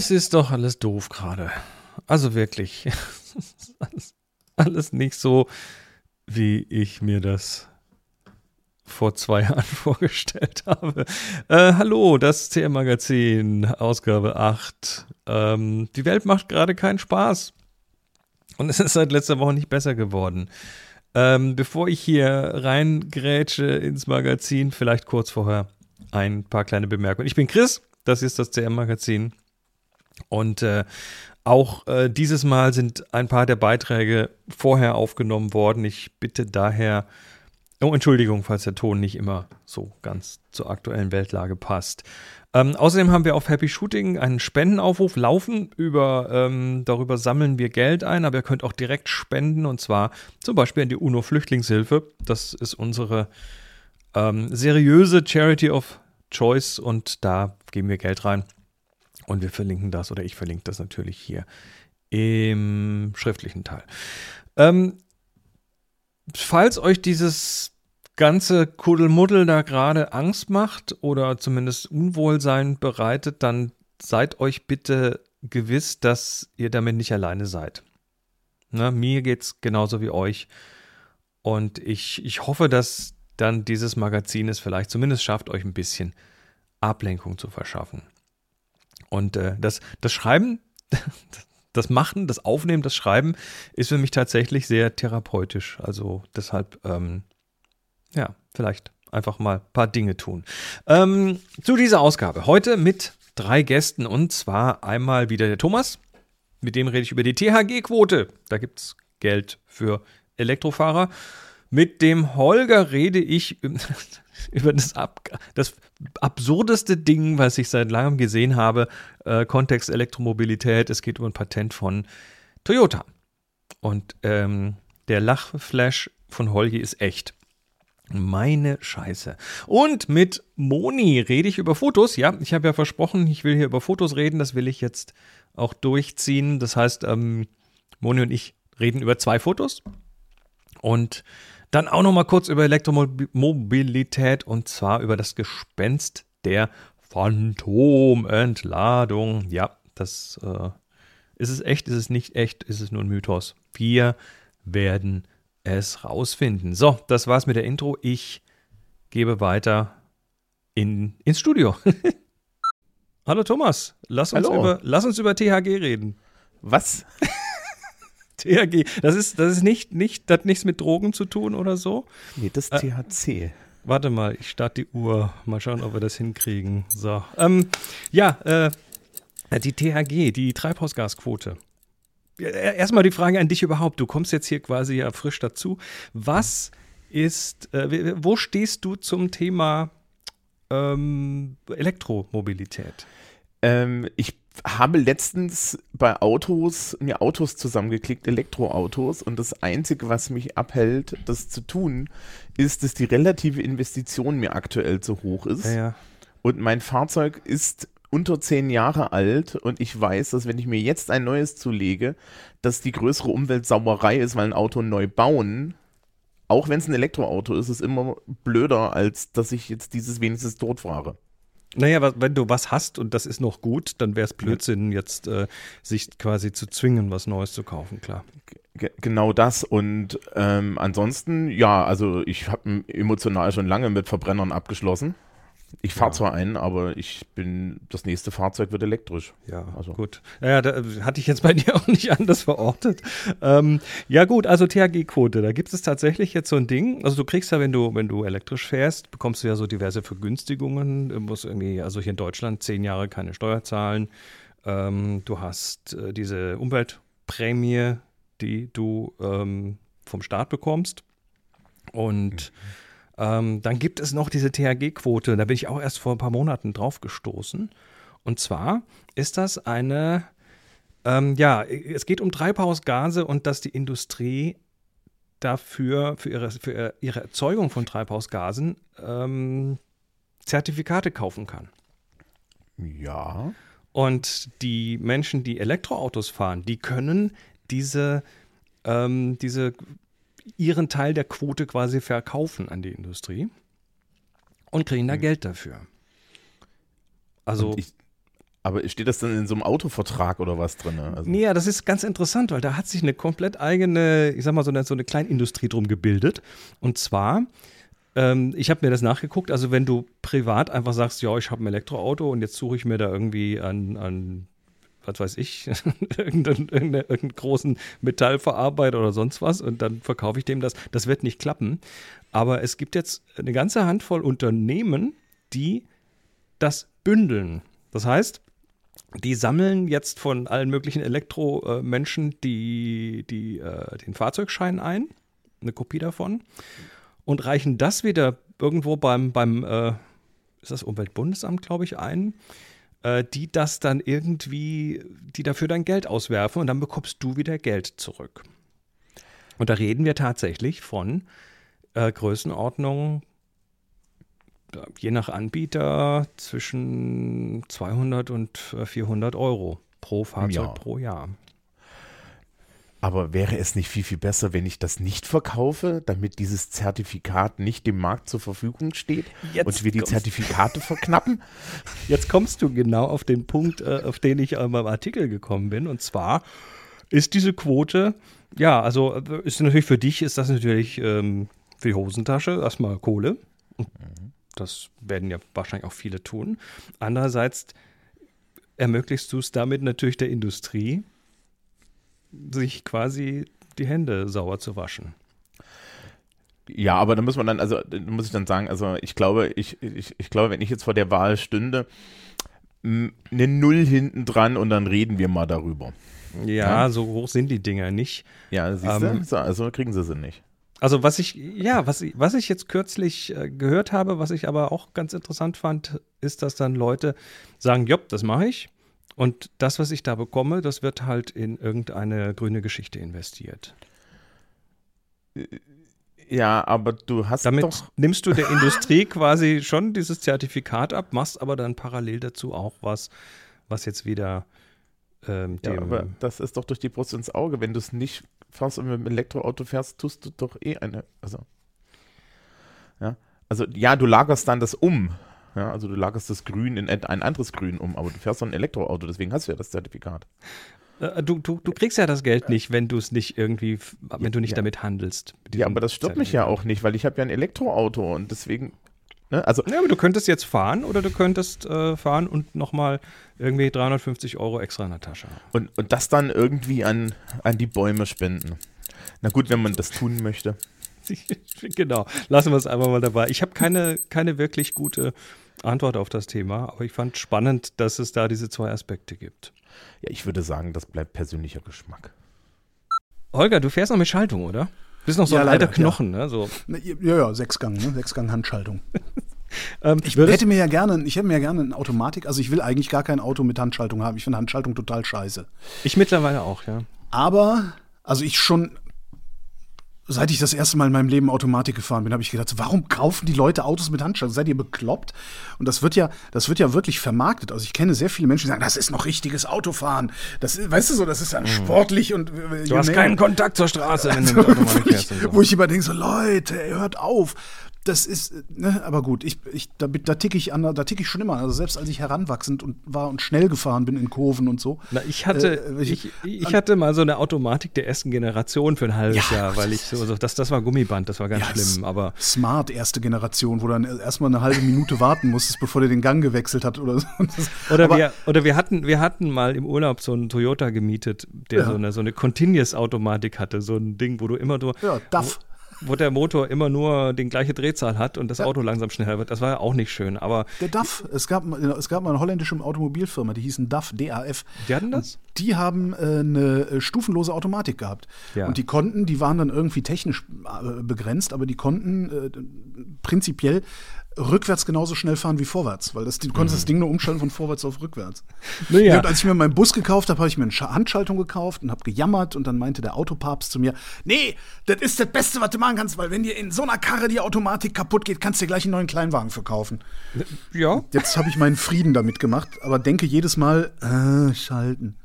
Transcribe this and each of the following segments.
es ist doch alles doof gerade. Also wirklich. alles, nicht so, wie ich mir das vor zwei Jahren vorgestellt habe. Äh, hallo, das CM-Magazin, Ausgabe 8. Ähm, die Welt macht gerade keinen Spaß. Und es ist seit letzter Woche nicht besser geworden. Ähm, bevor ich hier reingrätsche ins Magazin, vielleicht kurz vorher ein paar kleine Bemerkungen. Ich bin Chris, das ist das CM-Magazin. Und äh, auch äh, dieses Mal sind ein paar der Beiträge vorher aufgenommen worden. Ich bitte daher Oh, Entschuldigung, falls der Ton nicht immer so ganz zur aktuellen Weltlage passt. Ähm, außerdem haben wir auf Happy Shooting einen Spendenaufruf laufen. Über, ähm, darüber sammeln wir Geld ein, aber ihr könnt auch direkt spenden und zwar zum Beispiel in die UNO-Flüchtlingshilfe. Das ist unsere ähm, seriöse Charity of Choice und da geben wir Geld rein. Und wir verlinken das oder ich verlinke das natürlich hier im schriftlichen Teil. Ähm, falls euch dieses ganze Kuddelmuddel da gerade Angst macht oder zumindest Unwohlsein bereitet, dann seid euch bitte gewiss, dass ihr damit nicht alleine seid. Ne, mir es genauso wie euch. Und ich, ich hoffe, dass dann dieses Magazin es vielleicht zumindest schafft, euch ein bisschen Ablenkung zu verschaffen. Und äh, das, das Schreiben, das Machen, das Aufnehmen, das Schreiben ist für mich tatsächlich sehr therapeutisch. Also deshalb, ähm, ja, vielleicht einfach mal ein paar Dinge tun. Ähm, zu dieser Ausgabe. Heute mit drei Gästen und zwar einmal wieder der Thomas. Mit dem rede ich über die THG-Quote. Da gibt es Geld für Elektrofahrer. Mit dem Holger rede ich über das, Ab das absurdeste Ding, was ich seit langem gesehen habe. Äh, Kontext Elektromobilität. Es geht um ein Patent von Toyota. Und ähm, der Lachflash von Holgi ist echt. Meine Scheiße. Und mit Moni rede ich über Fotos. Ja, ich habe ja versprochen, ich will hier über Fotos reden. Das will ich jetzt auch durchziehen. Das heißt, ähm, Moni und ich reden über zwei Fotos. Und dann auch noch mal kurz über Elektromobilität und zwar über das Gespenst der Phantomentladung. Ja, das äh, ist es echt, ist es nicht echt, ist es nur ein Mythos. Wir werden es rausfinden. So, das war's mit der Intro. Ich gebe weiter in, ins Studio. Hallo Thomas, lass uns, Hallo. Über, lass uns über THG reden. Was? THG. Das ist, das ist nicht, nicht, das hat nichts mit Drogen zu tun oder so. Nee, das äh, THC. Warte mal, ich starte die Uhr. Mal schauen, ob wir das hinkriegen. So. Ähm, ja, äh, die THG, die Treibhausgasquote. Erstmal die Frage an dich überhaupt. Du kommst jetzt hier quasi ja frisch dazu. Was ist, äh, wo stehst du zum Thema ähm, Elektromobilität? Ähm, ich habe letztens bei Autos mir Autos zusammengeklickt, Elektroautos, und das Einzige, was mich abhält, das zu tun, ist, dass die relative Investition mir aktuell zu hoch ist. Ja, ja. Und mein Fahrzeug ist unter zehn Jahre alt und ich weiß, dass wenn ich mir jetzt ein neues zulege, dass die größere Umweltsauerei ist, weil ein Auto neu bauen, auch wenn es ein Elektroauto ist, ist immer blöder, als dass ich jetzt dieses wenigstens tot fahre. Naja, wenn du was hast und das ist noch gut, dann wäre es Blödsinn, jetzt äh, sich quasi zu zwingen, was Neues zu kaufen, klar. G genau das. Und ähm, ansonsten, ja, also ich habe emotional schon lange mit Verbrennern abgeschlossen. Ich fahre ja. zwar einen, aber ich bin, das nächste Fahrzeug wird elektrisch. Ja, also. gut. Naja, da hatte ich jetzt bei dir auch nicht anders verortet. Ähm, ja, gut, also THG-Quote, da gibt es tatsächlich jetzt so ein Ding. Also du kriegst ja, wenn du, wenn du elektrisch fährst, bekommst du ja so diverse Vergünstigungen. Du musst irgendwie, also hier in Deutschland zehn Jahre keine Steuer zahlen. Ähm, du hast äh, diese Umweltprämie, die du ähm, vom Staat bekommst. Und mhm ähm, dann gibt es noch diese THG-Quote. Da bin ich auch erst vor ein paar Monaten drauf gestoßen. Und zwar ist das eine, ähm, ja, es geht um Treibhausgase und dass die Industrie dafür, für ihre, für ihre Erzeugung von Treibhausgasen, ähm, Zertifikate kaufen kann. Ja. Und die Menschen, die Elektroautos fahren, die können diese, ähm, diese ihren Teil der Quote quasi verkaufen an die Industrie und kriegen da mhm. Geld dafür. Also ich, Aber steht das dann in so einem Autovertrag oder was drin? Also nee, ja, das ist ganz interessant, weil da hat sich eine komplett eigene, ich sag mal, so eine, so eine Kleinindustrie drum gebildet. Und zwar, ähm, ich habe mir das nachgeguckt, also wenn du privat einfach sagst, ja, ich habe ein Elektroauto und jetzt suche ich mir da irgendwie an, an was weiß ich, irgendeinen, irgendeinen großen Metallverarbeiter oder sonst was und dann verkaufe ich dem das. Das wird nicht klappen. Aber es gibt jetzt eine ganze Handvoll Unternehmen, die das bündeln. Das heißt, die sammeln jetzt von allen möglichen Elektromenschen die, die, äh, den Fahrzeugschein ein, eine Kopie davon, und reichen das wieder irgendwo beim, beim äh, ist das Umweltbundesamt, glaube ich, ein, äh, die das dann irgendwie, die dafür dein Geld auswerfen und dann bekommst du wieder Geld zurück. Und da reden wir tatsächlich von äh, Größenordnung je nach Anbieter zwischen 200 und 400 Euro pro Fahrzeug ja. pro Jahr. Aber wäre es nicht viel, viel besser, wenn ich das nicht verkaufe, damit dieses Zertifikat nicht dem Markt zur Verfügung steht Jetzt und wir die Zertifikate verknappen? Jetzt kommst du genau auf den Punkt, äh, auf den ich beim Artikel gekommen bin. Und zwar ist diese Quote, ja, also äh, ist natürlich für dich, ist das natürlich ähm, für die Hosentasche erstmal Kohle. Das werden ja wahrscheinlich auch viele tun. Andererseits ermöglichst du es damit natürlich der Industrie, sich quasi die Hände sauer zu waschen. Ja, aber da muss man dann, also da muss ich dann sagen, also ich glaube, ich, ich, ich glaube, wenn ich jetzt vor der Wahl stünde, eine Null hinten dran und dann reden wir mal darüber. Ja, ja. so hoch sind die Dinger nicht. Ja, siehst ähm, du? Also kriegen sie sie nicht. Also was ich, ja, was ich, was ich jetzt kürzlich äh, gehört habe, was ich aber auch ganz interessant fand, ist, dass dann Leute sagen, jopp, das mache ich. Und das, was ich da bekomme, das wird halt in irgendeine grüne Geschichte investiert. Ja, aber du hast Damit doch nimmst du der Industrie quasi schon dieses Zertifikat ab, machst aber dann parallel dazu auch was, was jetzt wieder ähm, ja, aber das ist doch durch die Brust ins Auge. Wenn du es nicht fährst und mit dem Elektroauto fährst, tust du doch eh eine. Also, ja, also ja, du lagerst dann das um. Ja, also du lagerst das Grün in ein anderes Grün um, aber du fährst doch ein Elektroauto, deswegen hast du ja das Zertifikat. Äh, du, du, du kriegst ja das Geld nicht, wenn du es nicht irgendwie, wenn du nicht ja. damit handelst. Ja, aber das stört mich ja auch nicht, weil ich habe ja ein Elektroauto und deswegen Ne? Also, ja, aber du könntest jetzt fahren oder du könntest äh, fahren und nochmal irgendwie 350 Euro extra in der Tasche haben. Und, und das dann irgendwie an, an die Bäume spenden. Na gut, wenn man das tun möchte. genau, lassen wir es einfach mal dabei. Ich habe keine, keine wirklich gute Antwort auf das Thema, aber ich fand spannend, dass es da diese zwei Aspekte gibt. Ja, ich würde sagen, das bleibt persönlicher Geschmack. Holger, du fährst noch mit Schaltung, oder? Du bist noch so ja, ein leider, alter Knochen, ja. ne? So. Ja, ja, Sechsgang, ne? Sechsgang-Handschaltung. ähm, ich hätte mir ja gerne, ich hätte mir ja gerne eine Automatik, also ich will eigentlich gar kein Auto mit Handschaltung haben. Ich finde Handschaltung total scheiße. Ich mittlerweile auch, ja. Aber, also ich schon seit ich das erste Mal in meinem Leben Automatik gefahren bin, habe ich gedacht, warum kaufen die Leute Autos mit Handschaltung? Seid ihr bekloppt? Und das wird ja, das wird ja wirklich vermarktet. Also ich kenne sehr viele Menschen, die sagen, das ist noch richtiges Autofahren. Das ist, weißt du so, das ist dann mhm. sportlich und äh, du hast keinen Kontakt zur Straße, wenn du mit Automatik fährst. Wo ich immer denke, so Leute, hört auf das ist, ne, aber gut, ich, ich, da, da ticke ich an, da ticke ich schon immer. Also selbst als ich heranwachsend und war und schnell gefahren bin in Kurven und so. Na, ich hatte, äh, ich, ich, ich, hatte mal so eine Automatik der ersten Generation für ein halbes ja, Jahr, weil ich so, das, das war Gummiband, das war ganz ja, schlimm. Aber Smart erste Generation, wo du dann erstmal eine halbe Minute warten musstest, bevor der den Gang gewechselt hat oder so. oder, aber, wir, oder wir hatten, wir hatten mal im Urlaub so einen Toyota gemietet, der ja. so eine, so eine Continuous-Automatik hatte, so ein Ding, wo du immer nur. Ja, DAF wo der Motor immer nur die gleiche Drehzahl hat und das ja. Auto langsam schneller wird. Das war ja auch nicht schön. Aber der DAF, es gab, es gab mal eine holländische Automobilfirma, die hießen DAF, DAF. Die hatten das? Die haben äh, eine äh, stufenlose Automatik gehabt. Ja. Und die konnten, die waren dann irgendwie technisch äh, begrenzt, aber die konnten äh, prinzipiell rückwärts genauso schnell fahren wie vorwärts, weil das, du konntest mhm. das Ding nur umschalten von vorwärts auf rückwärts. Naja. Und als ich mir meinen Bus gekauft habe, habe ich mir eine Handschaltung gekauft und habe gejammert und dann meinte der Autopapst zu mir, nee, das ist das Beste, was du machen kannst, weil wenn dir in so einer Karre die Automatik kaputt geht, kannst du dir gleich einen neuen Kleinwagen verkaufen. Ja. Jetzt habe ich meinen Frieden damit gemacht, aber denke jedes Mal, äh, schalten.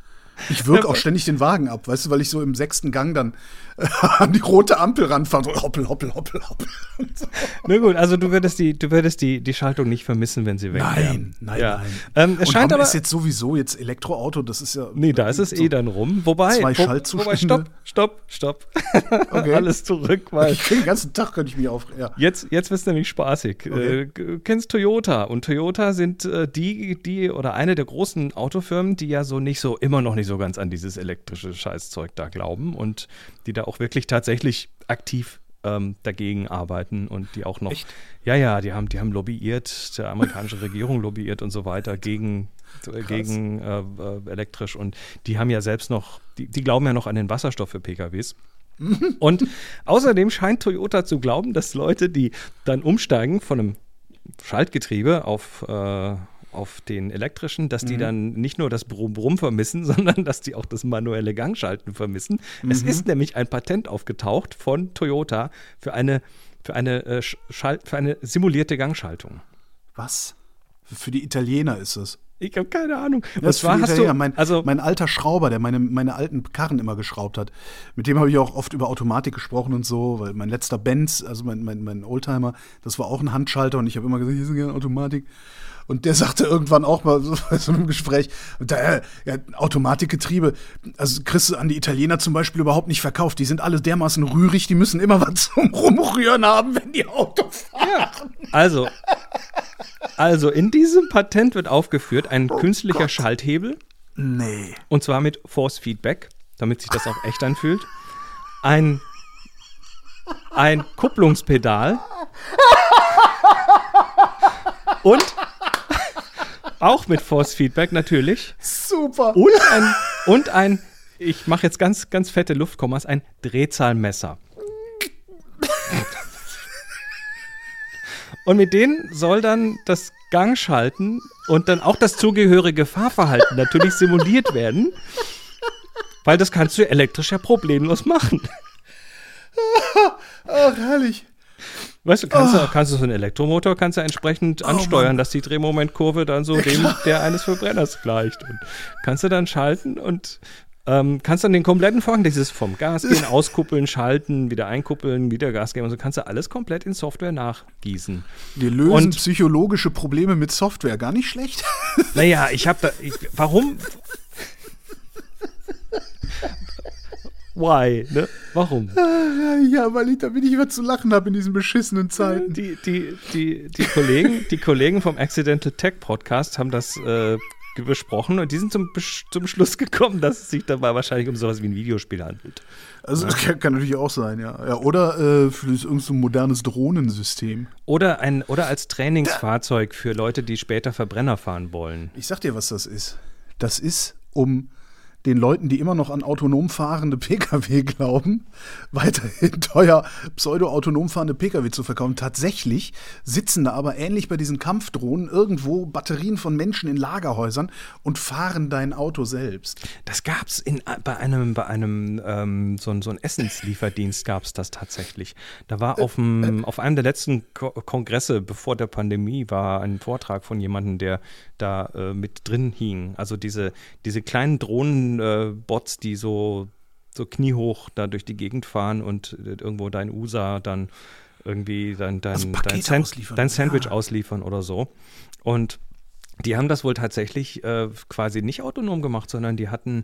Ich wirke auch ständig den Wagen ab, weißt du, weil ich so im sechsten Gang dann an die rote Ampel ranfahren. So hoppel, hoppel, hoppel, hoppel. So. Na gut, also du würdest die, du würdest die, die Schaltung nicht vermissen, wenn sie weg Nein, wäre. nein, ja. nein. Ähm, es Und scheint aber. ist jetzt sowieso jetzt Elektroauto, das ist ja. Nee, da ist es so eh dann rum. Wobei, Zwei wo, Schaltzustände. wobei stopp, stopp, stopp. Okay. Alles zurück, weil Ich den ganzen Tag könnte ich mich aufregen. Ja. Jetzt, jetzt wird es nämlich spaßig. Okay. Äh, du kennst Toyota und Toyota sind äh, die, die oder eine der großen Autofirmen, die ja so nicht so, immer noch nicht so ganz an dieses elektrische Scheißzeug da glauben und die da auch wirklich tatsächlich aktiv ähm, dagegen arbeiten und die auch noch. Echt? Ja, ja, die haben, die haben lobbyiert, der amerikanische Regierung lobbyiert und so weiter gegen, äh, gegen äh, äh, elektrisch und die haben ja selbst noch, die, die glauben ja noch an den Wasserstoff für PKWs. Und außerdem scheint Toyota zu glauben, dass Leute, die dann umsteigen von einem Schaltgetriebe auf, äh, auf den elektrischen, dass die dann nicht nur das Brumm-Brumm vermissen, sondern dass die auch das manuelle Gangschalten vermissen. Es ist nämlich ein Patent aufgetaucht von Toyota für eine, für eine, äh, für eine simulierte Gangschaltung. Was? Für die Italiener ist es. Ich habe keine Ahnung. Zwar die hast du, mein, also mein alter Schrauber, der meine, meine alten Karren immer geschraubt hat, mit dem habe ich auch oft über Automatik gesprochen und so, weil mein letzter Benz, also mein, mein, mein Oldtimer, das war auch ein Handschalter und ich habe immer gesagt, hier ist gerne Automatik. Und der sagte irgendwann auch mal so bei so einem Gespräch, da, ja, Automatikgetriebe, also kriegst du an die Italiener zum Beispiel überhaupt nicht verkauft. Die sind alle dermaßen rührig, die müssen immer was zum Rumrühren haben, wenn die Auto fahren. Also, also in diesem Patent wird aufgeführt ein künstlicher Schalthebel Nee. und zwar mit Force Feedback, damit sich das auch echt anfühlt. Ein ein Kupplungspedal und auch mit Force Feedback natürlich Super. und ein und ein ich mache jetzt ganz ganz fette Luftkommas ein Drehzahlmesser. Und mit denen soll dann das Gangschalten und dann auch das zugehörige Fahrverhalten natürlich simuliert werden. Weil das kannst du elektrisch ja problemlos machen. Ach, herrlich. Weißt du, kannst, du, kannst du so einen Elektromotor kannst du entsprechend ansteuern, dass die Drehmomentkurve dann so dem der eines Verbrenners gleicht. Und kannst du dann schalten und ähm, kannst dann den kompletten Vorgang, dieses vom Gas gehen, auskuppeln, schalten, wieder einkuppeln, wieder Gas geben und so kannst du alles komplett in Software nachgießen. Wir lösen Und- psychologische Probleme mit Software. Gar nicht schlecht. Naja, ich habe da. Ich, warum? Why? Ne? Warum? ja, weil ich damit ich immer zu lachen habe in diesen beschissenen Zeiten. Die, die, die, die, Kollegen, die Kollegen vom Accidental Tech Podcast haben das äh, besprochen und die sind zum, zum Schluss gekommen, dass es sich dabei wahrscheinlich um sowas wie ein Videospiel handelt. Also das kann, kann natürlich auch sein, ja. ja oder äh, für irgendein so ein modernes Drohnensystem. Oder, ein, oder als Trainingsfahrzeug für Leute, die später Verbrenner fahren wollen. Ich sag dir, was das ist. Das ist, um den Leuten, die immer noch an autonom fahrende Pkw glauben, weiterhin teuer pseudo-autonom fahrende Pkw zu verkaufen. Tatsächlich sitzen da aber ähnlich bei diesen Kampfdrohnen irgendwo Batterien von Menschen in Lagerhäusern und fahren dein Auto selbst. Das gab's in, bei einem, bei einem ähm, so, ein- so ein Essenslieferdienst gab's das tatsächlich. Da war auf, dem, auf einem der letzten Ko Kongresse, bevor der Pandemie, war ein Vortrag von jemandem, der da äh, mit drin hing. Also diese, diese kleinen Äh, Bots, die so, so kniehoch da durch die Gegend fahren und äh, irgendwo dein USA dann irgendwie dein, dein, Also dein, San- ausliefern. dein Sandwich Ja. ausliefern oder so. Und die haben das wohl tatsächlich äh, quasi nicht autonom gemacht, sondern die hatten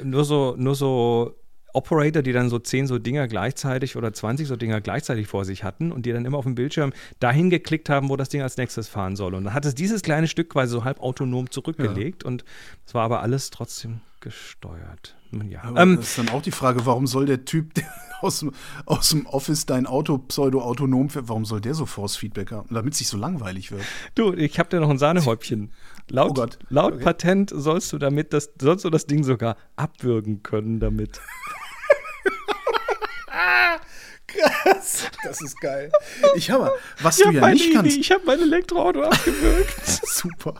äh, nur so, nur so Operator, die dann so 10 so Dinger gleichzeitig oder 20 so Dinger gleichzeitig vor sich hatten und die dann immer auf dem Bildschirm dahin geklickt haben, wo das Ding als nächstes fahren soll. Und dann hat es dieses kleine Stück quasi so halb autonom zurückgelegt und es war aber alles trotzdem gesteuert. Ja. Ähm, das ist dann auch die Frage, warum soll der Typ der aus, dem- aus dem Office dein Auto pseudo-autonom fährt, warum soll der so Force-Feedback haben? Damit es nicht so langweilig wird. Du, ich habe dir noch ein Sahnehäubchen. Laut, Oh Gott. laut Okay. Patent sollst du damit das, sollst du das Ding sogar abwürgen können damit. Krass. Das ist geil. Ich habe, was Ich du habe ja mein, nicht kannst. ich hab mein Elektroauto abgewürgt. Super.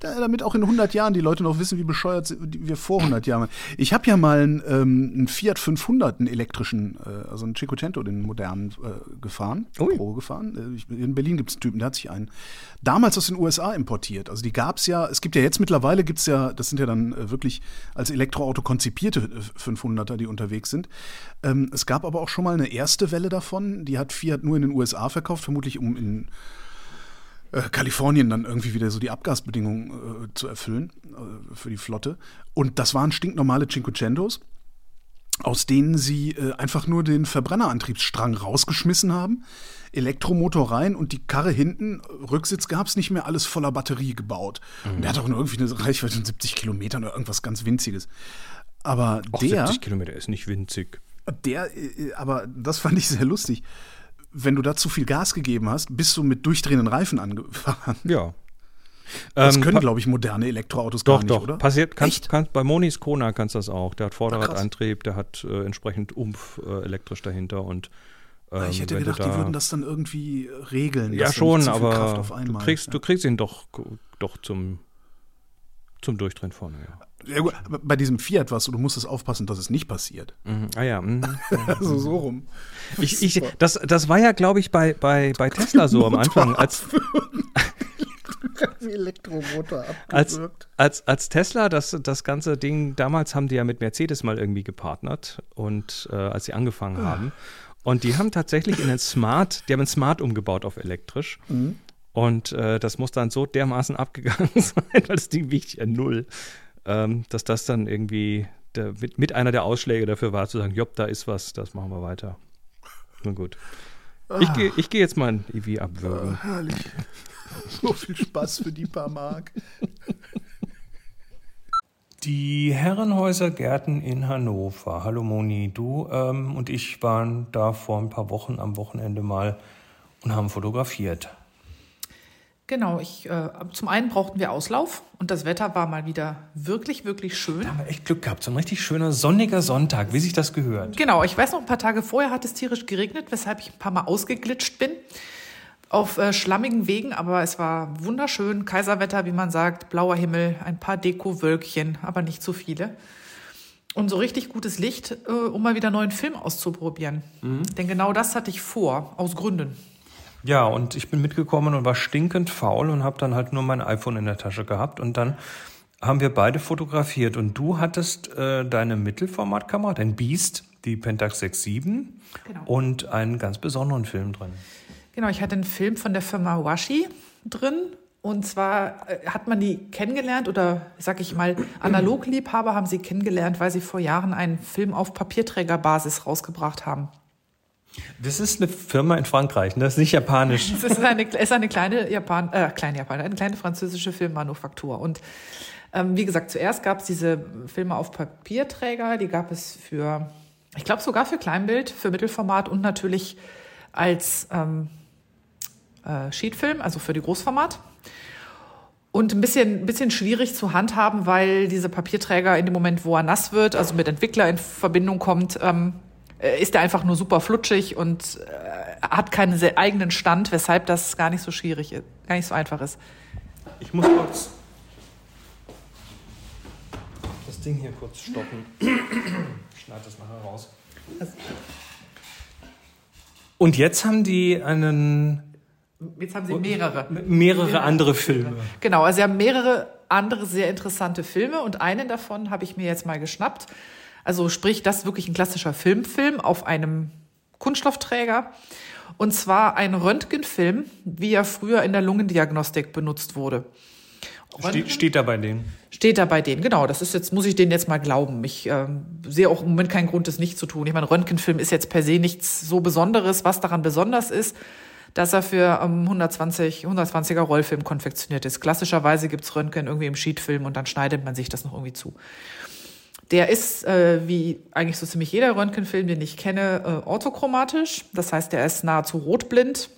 Damit auch in 100 Jahren die Leute noch wissen, wie bescheuert wir vor 100 Jahren waren. Ich habe ja mal einen, ähm, einen, Fiat 500, einen elektrischen, äh, also einen Cinquecento, den modernen, äh, gefahren, Ui. Pro gefahren. Äh, in Berlin gibt es einen Typen, der hat sich einen damals aus den USA importiert. Also die gab es ja, es gibt ja jetzt mittlerweile, gibt es ja, das sind ja dann äh, wirklich als Elektroauto konzipierte 500er, die unterwegs sind. Ähm, es gab aber auch schon mal eine erste Welle davon, die hat Fiat nur in den USA verkauft, vermutlich um in äh, Kalifornien dann irgendwie wieder so die Abgasbedingungen äh, zu erfüllen äh, für die Flotte. Und das waren stinknormale Cinquecentos, aus denen sie äh, einfach nur den Verbrennerantriebsstrang rausgeschmissen haben, Elektromotor rein und die Karre hinten, Rücksitz gab es nicht mehr, alles voller Batterie gebaut. Mhm. Und der hat auch nur irgendwie eine Reichweite von 70 Kilometern oder irgendwas ganz Winziges. Aber Och, der. 70 Kilometer ist nicht winzig. Der, äh, aber das fand ich sehr lustig wenn du da zu viel Gas gegeben hast, bist du mit durchdrehenden Reifen angefahren. Ja. Das ähm, können, glaube ich, moderne Elektroautos doch, gar nicht, doch. oder? Passiert, kannst, kannst, bei Monis Kona kannst du das auch. Der hat Vorderradantrieb, der hat äh, entsprechend Umf äh, elektrisch dahinter und ähm, ich hätte gedacht, da, die würden das dann irgendwie regeln. Ja, schon, aber du kriegst, ja. du kriegst ihn doch, doch zum, zum Durchdrehen vorne, ja. Ja, gut, bei diesem Fiat was, du musstest aufpassen, dass es nicht passiert. Mhm. Ah ja. Mhm. also so rum. Ich, ich, das, das war ja, glaube ich, bei, bei, bei Tesla so am Anfang. Als, Elektromotor als, als, als Tesla das, das ganze Ding, damals haben die ja mit Mercedes mal irgendwie gepartnert und äh, als sie angefangen ah. haben. Und die haben tatsächlich in den Smart, die haben einen Smart umgebaut auf elektrisch. Mhm. Und äh, das muss dann so dermaßen abgegangen sein, weil das Ding wiegt ja null ähm, dass das dann irgendwie der, mit, mit, einer der Ausschläge dafür war, zu sagen, jopp, da ist was, das machen wir weiter. Nun gut. Ah. Ich gehe ich geh jetzt mal ein EV abwürgen. Ah, herrlich. So viel Spaß für die paar Mark. Die Herrenhäuser Gärten in Hannover. Hallo Moni, du ähm, und ich waren da vor ein paar Wochen am Wochenende mal und haben fotografiert. Genau, ich, äh, zum einen brauchten wir Auslauf und das Wetter war mal wieder wirklich, wirklich schön. Da haben wir echt Glück gehabt, so ein richtig schöner sonniger Sonntag, wie sich das gehört. Genau, ich weiß noch, ein paar Tage vorher hat es tierisch geregnet, weshalb ich ein paar Mal ausgeglitscht bin auf äh, schlammigen Wegen, aber es war wunderschön, Kaiserwetter, wie man sagt, blauer Himmel, ein paar Deko-Wölkchen, aber nicht zu viele. Und so richtig gutes Licht, äh, um mal wieder neuen Film auszuprobieren. Mhm. Denn genau das hatte ich vor, aus Gründen. Ja, und ich bin mitgekommen und war stinkend faul und habe dann halt nur mein iPhone in der Tasche gehabt und dann haben wir beide fotografiert und du hattest äh, deine Mittelformatkamera, dein Beast, die Pentax 6.7 genau. und einen ganz besonderen Film drin. Genau, ich hatte einen Film von der Firma Washi drin und zwar äh, hat man die kennengelernt oder sag ich mal, Analogliebhaber haben sie kennengelernt, weil sie vor Jahren einen Film auf Papierträgerbasis rausgebracht haben. Das ist eine Firma in Frankreich, ne? das ist nicht japanisch. Es ist eine, ist eine kleine Japan, äh, kleine Japan, eine kleine französische Filmmanufaktur. Und ähm, wie gesagt, zuerst gab es diese Filme auf Papierträger, die gab es für, ich glaube sogar für Kleinbild, für Mittelformat und natürlich als ähm, äh, Sheetfilm, also für die Großformat. Und ein bisschen, bisschen schwierig zu handhaben, weil diese Papierträger in dem Moment, wo er nass wird, also mit Entwickler in Verbindung kommt, ähm, äh, ist er einfach nur super flutschig und äh, hat keinen eigenen Stand, weshalb das gar nicht so schwierig ist, gar nicht so einfach ist. Ich muss kurz das Ding hier kurz stoppen. Ich schneide das nachher raus. Und jetzt haben die einen. Jetzt haben sie mehrere. Mehrere andere Filme. Genau, also sie haben mehrere andere sehr interessante Filme und einen davon habe ich mir jetzt mal geschnappt. Also sprich, das ist wirklich ein klassischer Filmfilm auf einem Kunststoffträger. Und zwar ein Röntgenfilm, wie er früher in der Lungendiagnostik benutzt wurde. Steht, steht da bei denen? Steht da bei denen, genau. Das ist jetzt, muss ich denen jetzt mal glauben. Ich äh, sehe auch im Moment keinen Grund, das nicht zu tun. Ich meine, Röntgenfilm ist jetzt per se nichts so Besonderes. Was daran besonders ist, dass er für ähm, 120, 120er Rollfilm konfektioniert ist. Klassischerweise gibt's Röntgen irgendwie im Sheetfilm und dann schneidet man sich das noch irgendwie zu. Der ist, äh, wie eigentlich so ziemlich jeder Röntgenfilm, den ich kenne, äh, orthochromatisch. Das heißt, der ist nahezu rotblind.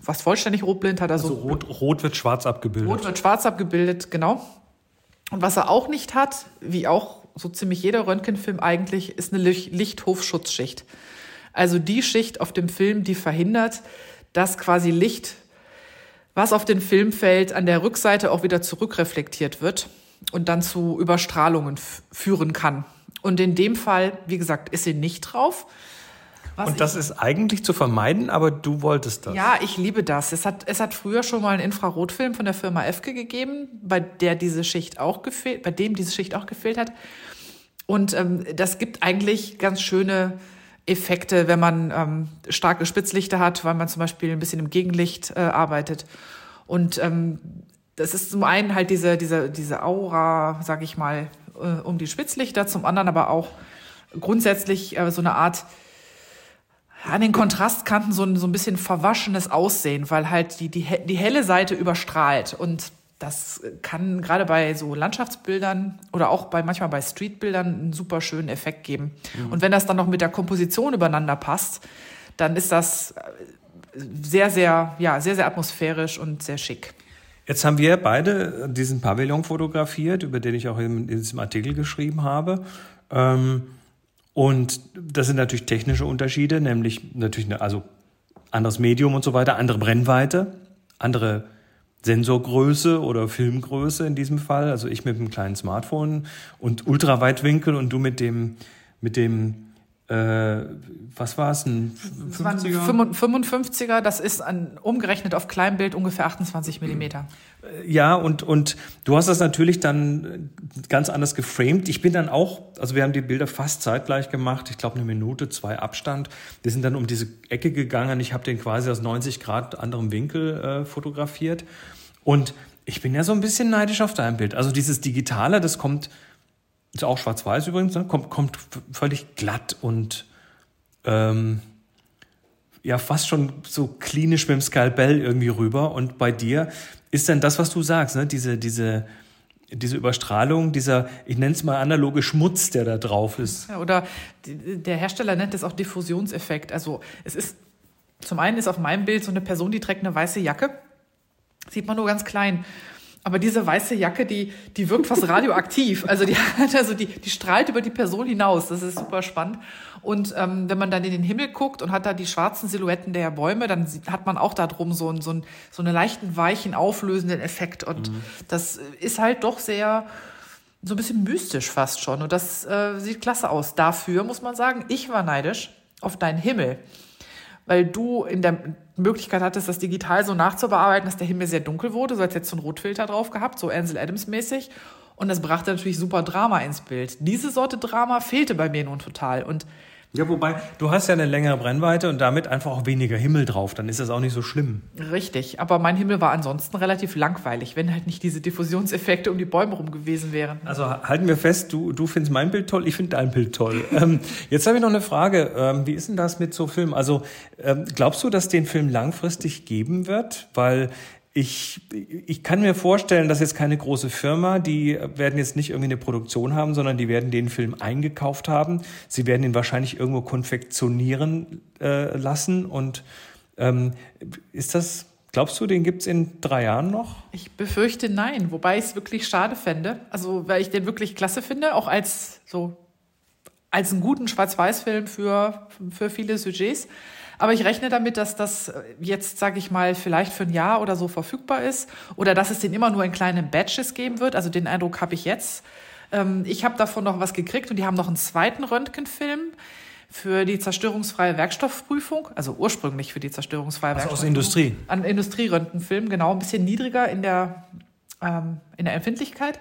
Fast vollständig rotblind hat er also so. Rot, rot wird schwarz abgebildet. Rot wird schwarz abgebildet, genau. Und was er auch nicht hat, wie auch so ziemlich jeder Röntgenfilm eigentlich, ist eine was auf den Filmfeld an der Rückseite auch wieder zurückreflektiert wird und dann zu Überstrahlungen führen kann. Und in dem Fall, wie gesagt, ist sie nicht drauf. Was und das ist eigentlich zu vermeiden, aber du wolltest das. Ja, ich liebe das. Es hat, es hat früher schon mal einen Infrarotfilm von der Firma Efke gegeben, bei der diese Schicht auch gefehlt, bei dem diese Schicht auch gefehlt hat. Und ähm, das gibt eigentlich ganz schöne Effekte, wenn man ähm, starke Spitzlichter hat, weil man zum Beispiel ein bisschen im Gegenlicht äh, arbeitet. Und ähm, das ist zum einen halt diese, diese, diese Aura, sag ich mal, äh, um die Spitzlichter, zum anderen aber auch grundsätzlich äh, so eine Art an den Kontrastkanten so ein, so ein bisschen verwaschenes Aussehen, weil halt die, die, die helle Seite überstrahlt. Und das kann gerade bei so Landschaftsbildern oder auch bei manchmal bei Streetbildern einen super schönen Effekt geben. Mhm. Und wenn das dann noch mit der Komposition übereinander passt, dann ist das sehr, sehr, ja, sehr, sehr atmosphärisch und sehr schick. Jetzt haben wir beide diesen Pavillon fotografiert, über den ich auch in, diesem Artikel geschrieben habe. Ähm, und das sind natürlich technische Unterschiede, nämlich natürlich eine, also anderes Medium und so weiter, andere Brennweite, andere Sensorgröße oder Filmgröße in diesem Fall. Also ich mit einem kleinen Smartphone und Ultraweitwinkel und du mit dem mit dem äh, was war es, ein 50er? 55er, das ist ein, umgerechnet auf Kleinbild ungefähr 28 Millimeter. Ja, und, und du hast das natürlich dann ganz anders geframed. Ich bin dann auch, also wir haben die Bilder fast zeitgleich gemacht, ich glaube eine Minute, zwei Abstand. Wir sind dann um diese Ecke gegangen, ich habe den quasi aus 90 Grad anderem Winkel äh, fotografiert. Und ich bin ja so ein bisschen neidisch auf dein Bild. Also dieses Digitale, das kommt ist auch schwarz-weiß übrigens, ne? kommt, kommt völlig glatt und ähm, ja fast schon so klinisch mit dem Skalpell irgendwie rüber. Und bei dir ist dann das, was du sagst, ne? diese, diese, diese Überstrahlung, dieser, ich nenne es mal analoge Schmutz, der da drauf ist. Ja, oder der Hersteller nennt es auch Diffusionseffekt. Also es ist, zum einen ist auf meinem Bild so eine Person, die trägt eine weiße Jacke. Sieht man nur ganz klein. Aber diese weiße Jacke, die, die wirkt fast radioaktiv. Also die hat also die, die strahlt über die Person hinaus. Das ist super spannend. Und ähm, wenn man dann in den Himmel guckt und hat da die schwarzen Silhouetten der Bäume, dann hat man auch da drum so, ein, so, ein, so einen leichten, weichen, auflösenden Effekt. Und mhm. das ist halt doch sehr so ein bisschen mystisch fast schon. Und das äh, sieht klasse aus. Dafür muss man sagen, ich war neidisch auf deinen Himmel weil du in der Möglichkeit hattest, das digital so nachzubearbeiten, dass der Himmel sehr dunkel wurde. So als jetzt so ein Rotfilter drauf gehabt, so Ansel Adams mäßig. Und das brachte natürlich super Drama ins Bild. Diese Sorte Drama fehlte bei mir nun total. Und ja, wobei, du hast ja eine längere Brennweite und damit einfach auch weniger Himmel drauf, dann ist das auch nicht so schlimm. Richtig, aber mein Himmel war ansonsten relativ langweilig, wenn halt nicht diese Diffusionseffekte um die Bäume rum gewesen wären. Also halten wir fest, du, du findest mein Bild toll, ich finde dein Bild toll. ähm, jetzt habe ich noch eine Frage, ähm, wie ist denn das mit so Filmen? Also ähm, glaubst du, dass den Film langfristig geben wird? Weil ich, ich kann mir vorstellen, dass jetzt keine große Firma, die werden jetzt nicht irgendwie eine Produktion haben, sondern die werden den Film eingekauft haben. Sie werden ihn wahrscheinlich irgendwo konfektionieren äh, lassen. Und ähm, ist das, glaubst du, den gibt's in drei Jahren noch? Ich befürchte nein, wobei ich es wirklich schade fände. Also, weil ich den wirklich klasse finde, auch als so als einen guten Schwarz-Weiß-Film für, für viele Sujets. Aber ich rechne damit, dass das jetzt, sage ich mal, vielleicht für ein Jahr oder so verfügbar ist oder dass es den immer nur in kleinen Batches geben wird. Also den Eindruck habe ich jetzt. Ähm, ich habe davon noch was gekriegt und die haben noch einen zweiten Röntgenfilm für die zerstörungsfreie Werkstoffprüfung, also ursprünglich für die zerstörungsfreie also Werkstoffprüfung. Aus Industrie. An Industrieröntgenfilm, genau, ein bisschen niedriger in der, ähm, in der Empfindlichkeit.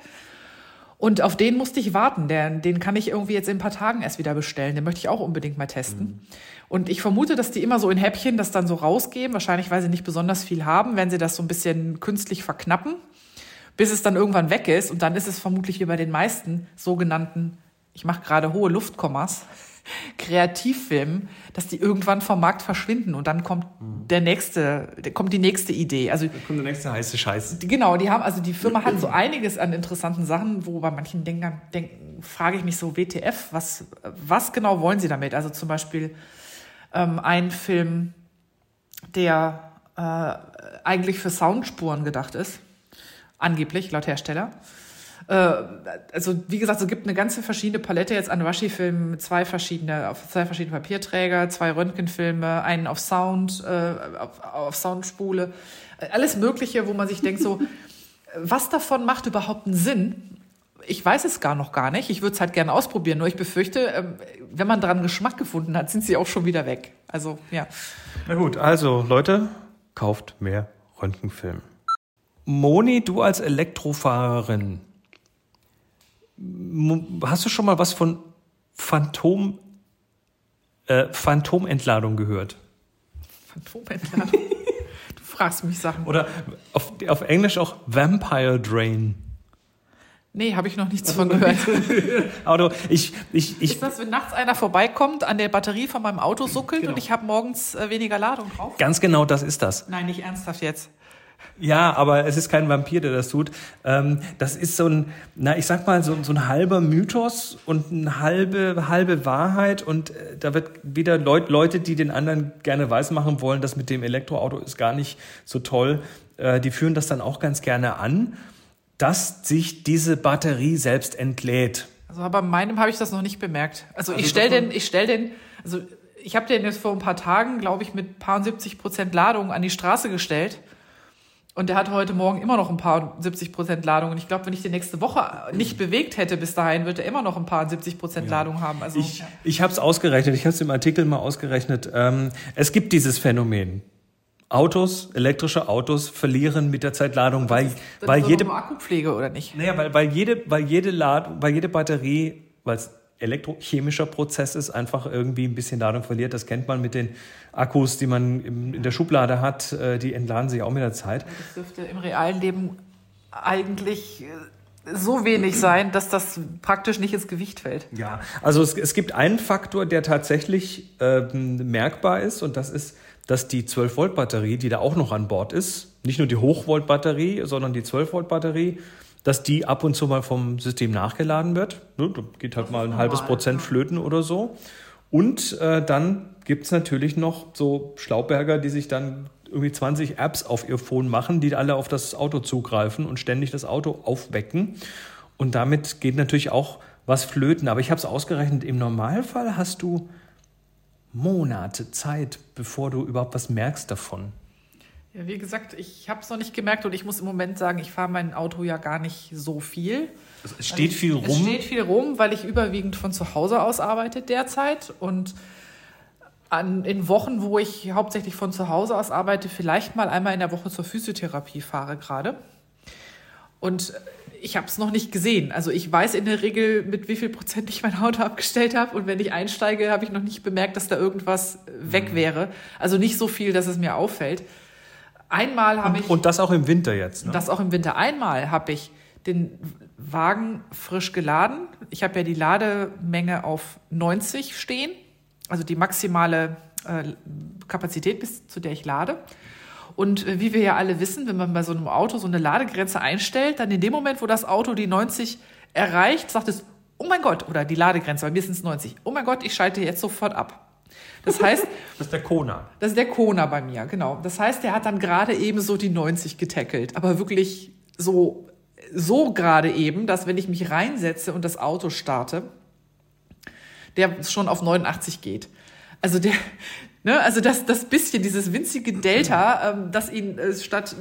Und auf den musste ich warten. Den, den kann ich irgendwie jetzt in ein paar Tagen erst wieder bestellen. Den möchte ich auch unbedingt mal testen. Mhm. Und ich vermute, dass die immer so in Häppchen das dann so rausgeben. Wahrscheinlich, weil sie nicht besonders viel haben, wenn sie das so ein bisschen künstlich verknappen, bis es dann irgendwann weg ist. Und dann ist es vermutlich wie bei den meisten sogenannten, ich mache gerade hohe Luftkommas, Kreativfilmen, dass die irgendwann vom Markt verschwinden und dann kommt mhm. der nächste, kommt die nächste Idee. Also kommt der nächste heiße Scheiß. Genau, die haben also die Firma hat so einiges an interessanten Sachen, wo bei manchen Denkern denken, frage ich mich so WTF, was was genau wollen sie damit? Also zum Beispiel ähm, ein Film, der äh, eigentlich für Soundspuren gedacht ist, angeblich laut Hersteller also wie gesagt, es gibt eine ganze verschiedene Palette jetzt an Washi-Filmen, zwei verschiedene, auf zwei verschiedene Papierträger, zwei Röntgenfilme, einen auf Sound, äh, auf, auf Soundspule, alles Mögliche, wo man sich denkt so, was davon macht überhaupt einen Sinn? Ich weiß es gar noch gar nicht. Ich würde es halt gerne ausprobieren. Nur ich befürchte, ähm, wenn man dran Geschmack gefunden hat, sind sie auch schon wieder weg. Also, ja. Na gut, also Leute, kauft mehr Röntgenfilm. Moni, du als Elektrofahrerin, hast du schon mal was von Phantom, äh, Phantomentladung gehört? Phantomentladung? du fragst mich Sachen. Oder auf, auf Englisch auch Vampire Drain. Nee, habe ich noch nichts von gehört. Auto, ich, ich, ich, ist das, wenn nachts einer vorbeikommt, an der Batterie von meinem Auto suckelt genau. und ich habe morgens äh, weniger Ladung drauf? Ganz genau, das ist das. Nein, nicht ernsthaft jetzt. Ja, aber es ist kein Vampir, der das tut. Ähm, das ist so ein, na, ich sag mal, so, so ein halber Mythos und eine halbe, halbe Wahrheit. Und äh, da wird wieder Leut, Leute, die den anderen gerne weismachen wollen, das mit dem Elektroauto ist gar nicht so toll, äh, die führen das dann auch ganz gerne an dass sich diese Batterie selbst entlädt. Also bei meinem habe ich das noch nicht bemerkt. Also, also ich stelle den, ich stelle den, also ich habe den jetzt vor ein paar Tagen, glaube ich, mit paar 70 Prozent Ladung an die Straße gestellt. Und der hat heute Morgen immer noch ein paar 70 Prozent Ladung. Und ich glaube, wenn ich die nächste Woche nicht bewegt hätte bis dahin, wird er immer noch ein paar 70 Prozent ja. Ladung haben. Also, ich ja. ich habe es ausgerechnet, ich habe es im Artikel mal ausgerechnet. Ähm, es gibt dieses Phänomen. Autos, elektrische Autos verlieren mit der Zeit Ladung, weil, das ist, das weil jede Akkupflege oder nicht? Naja, weil, weil jede, weil jede Ladung, weil jede Batterie, weil es elektrochemischer Prozess ist, einfach irgendwie ein bisschen Ladung verliert. Das kennt man mit den Akkus, die man in der Schublade hat, äh, die entladen sich auch mit der Zeit. Das dürfte im realen Leben eigentlich äh, so wenig sein, dass das praktisch nicht ins Gewicht fällt. Ja, also es, es gibt einen Faktor, der tatsächlich äh, merkbar ist und das ist dass die 12-Volt-Batterie, die da auch noch an Bord ist, nicht nur die Hochvolt-Batterie, sondern die 12-Volt-Batterie, dass die ab und zu mal vom System nachgeladen wird. Da geht halt mal ein halbes Prozent flöten oder so. Und äh, dann gibt es natürlich noch so Schlauberger, die sich dann irgendwie 20 Apps auf ihr Phone machen, die alle auf das Auto zugreifen und ständig das Auto aufwecken. Und damit geht natürlich auch was flöten. Aber ich habe es ausgerechnet, im Normalfall hast du Monate Zeit, bevor du überhaupt was merkst davon. Ja, wie gesagt, ich habe es noch nicht gemerkt und ich muss im Moment sagen, ich fahre mein Auto ja gar nicht so viel. Also es steht viel rum. Es steht viel rum, weil ich überwiegend von zu Hause aus arbeite derzeit und an, in Wochen, wo ich hauptsächlich von zu Hause aus arbeite, vielleicht mal einmal in der Woche zur Physiotherapie fahre gerade. Und ich habe es noch nicht gesehen. Also ich weiß in der Regel, mit wie viel Prozent ich mein Auto abgestellt habe. Und wenn ich einsteige, habe ich noch nicht bemerkt, dass da irgendwas weg mhm. wäre. Also nicht so viel, dass es mir auffällt. Einmal habe ich. Und das auch im Winter jetzt, ne? Das auch im Winter. Einmal habe ich den Wagen frisch geladen. Ich habe ja die Lademenge auf 90 stehen. Also die maximale äh, Kapazität, bis zu der ich lade. Und äh, wie wir ja alle wissen, wenn man bei so einem Auto so eine Ladegrenze einstellt, dann in dem Moment, wo das Auto die 90 erreicht, sagt es, oh mein Gott, oder die Ladegrenze, bei mir sind es 90, oh mein Gott, ich schalte jetzt sofort ab. Das heißt. das ist der Kona. Das ist der Kona bei mir, genau. Das heißt, der hat dann gerade eben so die 90 getackelt, aber wirklich so, so gerade eben, dass wenn ich mich reinsetze und das Auto starte, der schon auf 89 geht. Also der, Ne, also das, das bisschen, dieses winzige Delta, ähm, das ihn äh, statt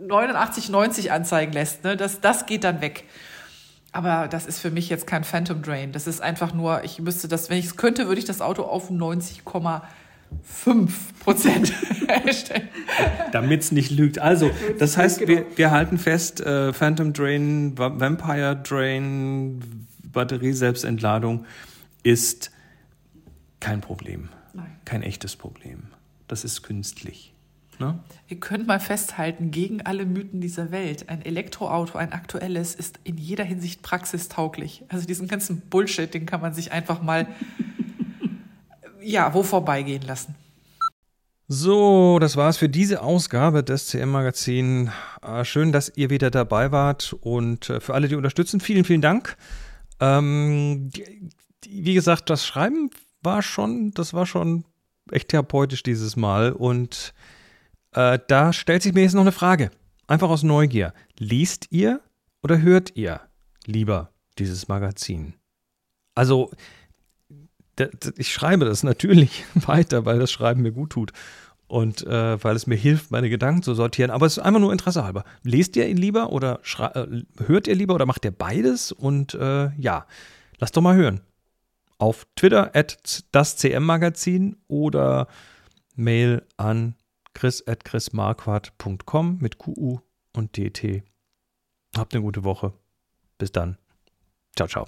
89, 90 anzeigen lässt, ne, das, das geht dann weg. Aber das ist für mich jetzt kein Phantom Drain. Das ist einfach nur, ich müsste das, wenn ich es könnte, würde ich das Auto auf 90,5 Prozent stellen. Damit es nicht lügt. Also, das heißt, wir, wir halten fest, äh, Phantom Drain, Vampire Drain, Batterie-Selbstentladung ist kein Problem. Nein. Kein echtes Problem. Das ist künstlich. Ne? Ihr könnt mal festhalten, gegen alle Mythen dieser Welt, ein Elektroauto, ein aktuelles, ist in jeder Hinsicht praxistauglich. Also diesen ganzen Bullshit, den kann man sich einfach mal, ja, wo vorbeigehen lassen. So, das war's für diese Ausgabe des CM Magazin. Ah, schön, dass ihr wieder dabei wart und äh, für alle, die unterstützen, vielen, vielen Dank. Ähm, wie gesagt, das Schreiben war schon, das war schon echt therapeutisch dieses Mal. Und äh, da stellt sich mir jetzt noch eine Frage. Einfach aus Neugier. Liest ihr oder hört ihr lieber dieses Magazin? Also, ich schreibe das natürlich weiter, weil das Schreiben mir gut tut und äh, weil es mir hilft, meine Gedanken zu sortieren. Aber es ist einfach nur Interesse halber. Lest ihr ihn lieber oder äh, hört ihr lieber oder macht ihr beides? Und äh, ja, lasst doch mal hören. Auf Twitter at das CM Magazin oder Mail an chris at chrismarquardt.com mit QU und DT. Habt eine gute Woche. Bis dann. Ciao, ciao.